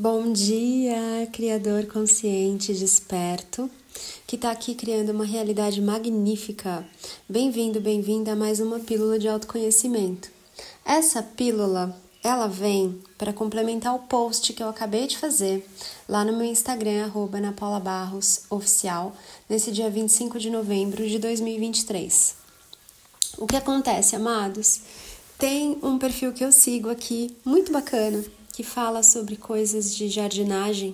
Bom dia, Criador consciente, desperto, que está aqui criando uma realidade magnífica. Bem-vindo, bem-vinda a mais uma pílula de autoconhecimento. Essa pílula, ela vem para complementar o post que eu acabei de fazer lá no meu Instagram, arroba Oficial, nesse dia 25 de novembro de 2023. O que acontece, amados? Tem um perfil que eu sigo aqui, muito bacana, que fala sobre coisas de jardinagem.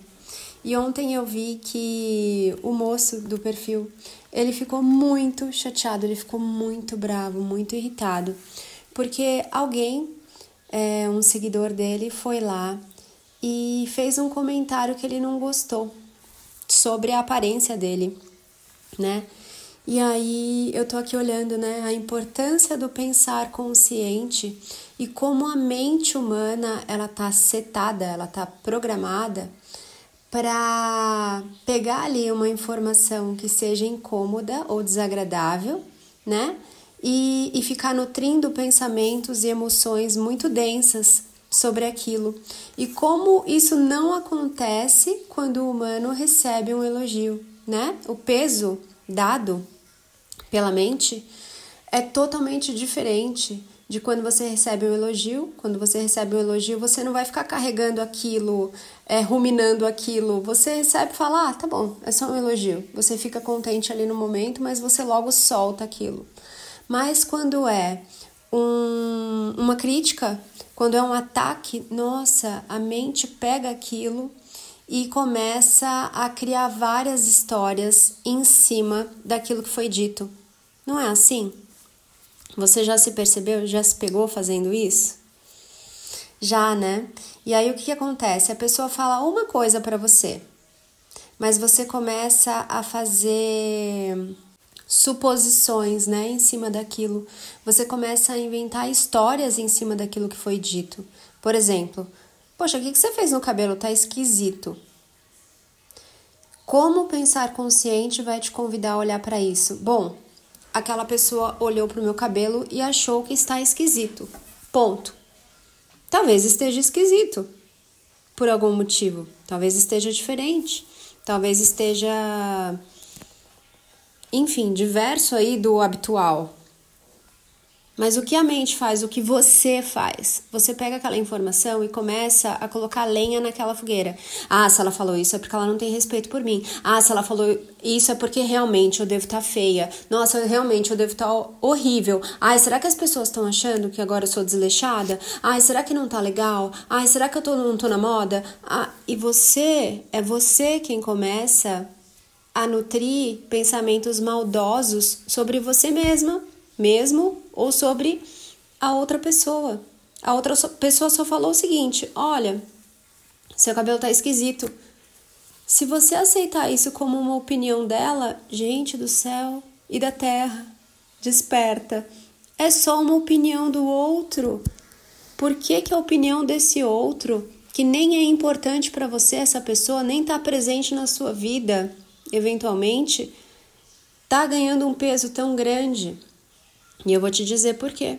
E ontem eu vi que o moço do perfil, ele ficou muito chateado, ele ficou muito bravo, muito irritado, porque alguém, é, um seguidor dele, foi lá e fez um comentário que ele não gostou sobre a aparência dele, né? E aí eu tô aqui olhando, né, a importância do pensar consciente e como a mente humana ela tá setada, ela tá programada para pegar ali uma informação que seja incômoda ou desagradável, né? E, e ficar nutrindo pensamentos e emoções muito densas sobre aquilo. E como isso não acontece quando o humano recebe um elogio, né? O peso dado pela mente é totalmente diferente de quando você recebe um elogio. Quando você recebe um elogio, você não vai ficar carregando aquilo, é, ruminando aquilo. Você recebe e fala: ah, tá bom, é só um elogio. Você fica contente ali no momento, mas você logo solta aquilo. Mas quando é um, uma crítica, quando é um ataque, nossa, a mente pega aquilo e começa a criar várias histórias em cima daquilo que foi dito. Não é assim? Você já se percebeu, já se pegou fazendo isso? Já, né? E aí o que, que acontece? A pessoa fala uma coisa para você, mas você começa a fazer suposições, né, em cima daquilo. Você começa a inventar histórias em cima daquilo que foi dito. Por exemplo, poxa, o que, você fez no cabelo? Tá esquisito. Como pensar consciente vai te convidar a olhar para isso? Bom, aquela pessoa olhou para o meu cabelo e achou que está esquisito. Ponto. Talvez esteja esquisito por algum motivo. Talvez esteja diferente. Talvez esteja, enfim, diverso aí do habitual. Mas o que a mente faz, o que você faz? Você pega aquela informação e começa a colocar lenha naquela fogueira. Ah, se ela falou isso é porque ela não tem respeito por mim. Ah, se ela falou isso é porque realmente eu devo estar tá feia. Nossa, realmente eu devo estar tá horrível. Ai, será que as pessoas estão achando que agora eu sou desleixada? Ai, será que não tá legal? Ai, será que eu tô, não tô na moda? Ah, e você, é você quem começa a nutrir pensamentos maldosos sobre você mesma mesmo ou sobre a outra pessoa. A outra pessoa só falou o seguinte: olha, seu cabelo tá esquisito. Se você aceitar isso como uma opinião dela, gente do céu e da terra, desperta. É só uma opinião do outro. Por que, que a opinião desse outro, que nem é importante para você, essa pessoa nem está presente na sua vida, eventualmente, tá ganhando um peso tão grande? E eu vou te dizer por quê.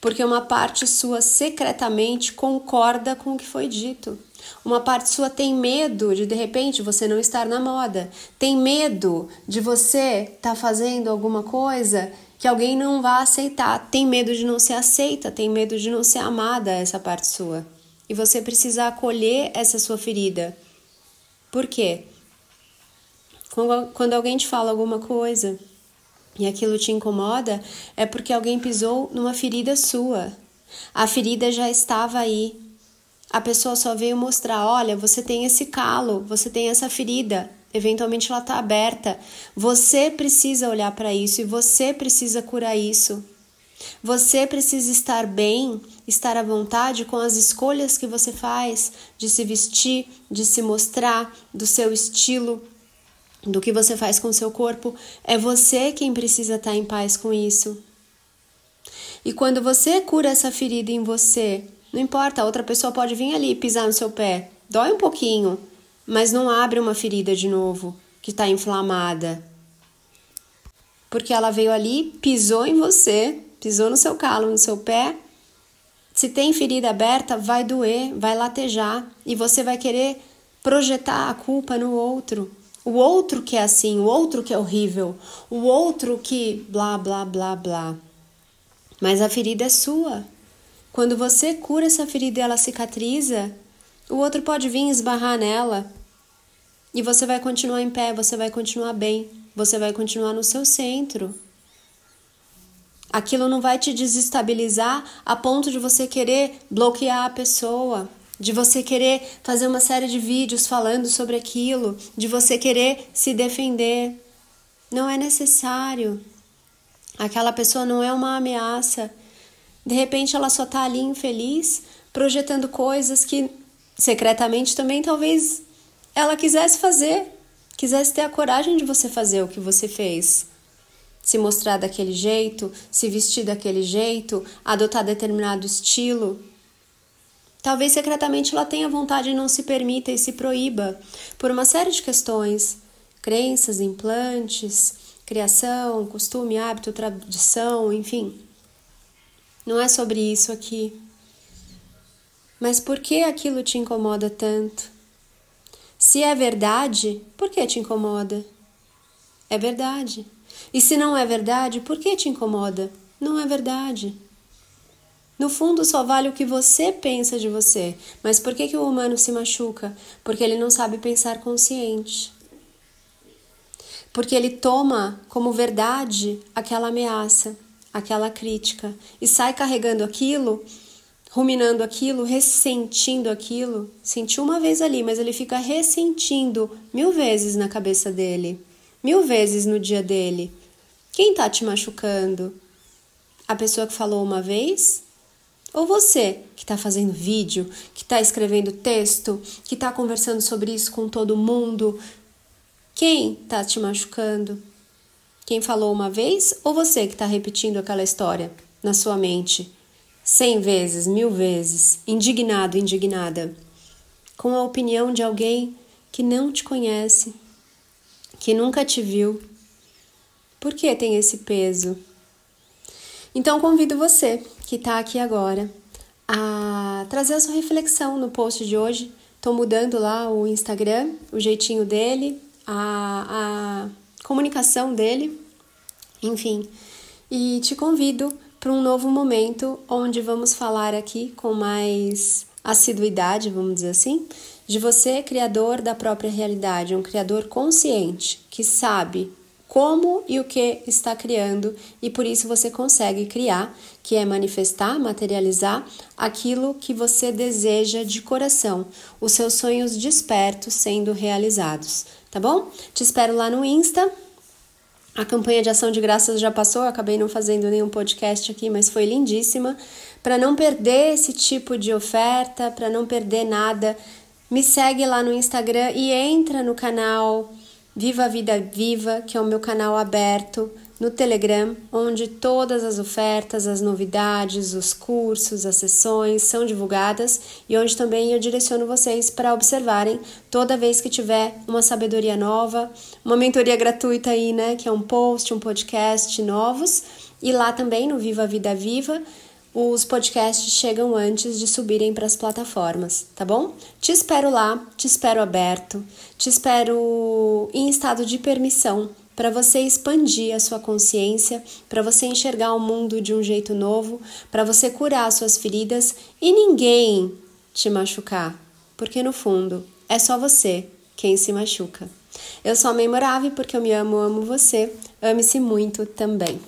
Porque uma parte sua secretamente concorda com o que foi dito. Uma parte sua tem medo de de repente você não estar na moda. Tem medo de você estar tá fazendo alguma coisa que alguém não vá aceitar. Tem medo de não ser aceita, tem medo de não ser amada essa parte sua. E você precisa acolher essa sua ferida. Por quê? Quando alguém te fala alguma coisa e aquilo te incomoda, é porque alguém pisou numa ferida sua. A ferida já estava aí. A pessoa só veio mostrar: olha, você tem esse calo, você tem essa ferida, eventualmente ela está aberta. Você precisa olhar para isso e você precisa curar isso. Você precisa estar bem, estar à vontade com as escolhas que você faz de se vestir, de se mostrar, do seu estilo, do que você faz com o seu corpo, é você quem precisa estar em paz com isso. E quando você cura essa ferida em você, não importa, outra pessoa pode vir ali pisar no seu pé, dói um pouquinho, mas não abre uma ferida de novo que está inflamada. Porque ela veio ali, pisou em você, pisou no seu calo, no seu pé, Se tem ferida aberta, vai doer, vai latejar e você vai querer projetar a culpa no outro. O outro que é assim, o outro que é horrível, o outro que blá blá blá blá. Mas a ferida é sua. Quando você cura essa ferida e ela cicatriza, o outro pode vir esbarrar nela e você vai continuar em pé, você vai continuar bem, você vai continuar no seu centro. Aquilo não vai te desestabilizar a ponto de você querer bloquear a pessoa, de você querer fazer uma série de vídeos falando sobre aquilo, de você querer se defender. Não é necessário. Aquela pessoa não é uma ameaça. De repente ela só está ali infeliz, projetando coisas que secretamente também talvez ela quisesse fazer, quisesse ter a coragem de você fazer o que você fez se mostrar daquele jeito, se vestir daquele jeito, adotar determinado estilo. Talvez secretamente ela tenha vontade e não se permita e se proíba por uma série de questões, crenças, implantes, criação, costume, hábito, tradição, enfim. Não é sobre isso aqui. Mas por que aquilo te incomoda tanto? Se é verdade, por que te incomoda? É verdade. E se não é verdade, por que te incomoda? Não é verdade. No fundo, só vale o que você pensa de você. Mas por que, que o humano se machuca? Porque ele não sabe pensar consciente. Porque ele toma como verdade aquela ameaça, aquela crítica e sai carregando aquilo, ruminando aquilo, ressentindo aquilo. Sentiu uma vez ali, mas ele fica ressentindo mil vezes na cabeça dele mil vezes no dia dele. Quem tá te machucando? A pessoa que falou uma vez? Ou você que tá fazendo vídeo, que tá escrevendo texto, que tá conversando sobre isso com todo mundo? Quem tá te machucando? Quem falou uma vez ou você que tá repetindo aquela história na sua mente? Cem vezes, mil vezes, indignado, indignada, com a opinião de alguém que não te conhece, que nunca te viu. Por que tem esse peso? Então convido você que está aqui agora a trazer a sua reflexão no post de hoje. Estou mudando lá o Instagram, o jeitinho dele, a, a comunicação dele, enfim. E te convido para um novo momento onde vamos falar aqui com mais assiduidade, vamos dizer assim, de você, criador da própria realidade, um criador consciente que sabe como e o que está criando e por isso você consegue criar, que é manifestar, materializar aquilo que você deseja de coração, os seus sonhos despertos sendo realizados, tá bom? Te espero lá no Insta. A campanha de ação de graças já passou, acabei não fazendo nenhum podcast aqui, mas foi lindíssima. Para não perder esse tipo de oferta, para não perder nada me segue lá no Instagram e entra no canal Viva a Vida Viva, que é o meu canal aberto no Telegram, onde todas as ofertas, as novidades, os cursos, as sessões são divulgadas e onde também eu direciono vocês para observarem toda vez que tiver uma sabedoria nova, uma mentoria gratuita aí, né, que é um post, um podcast novos, e lá também no Viva a Vida Viva os podcasts chegam antes de subirem para as plataformas, tá bom? Te espero lá, te espero aberto, te espero em estado de permissão para você expandir a sua consciência, para você enxergar o mundo de um jeito novo, para você curar as suas feridas e ninguém te machucar, porque no fundo é só você quem se machuca. Eu sou a memorável porque eu me amo, amo você. Ame-se muito também.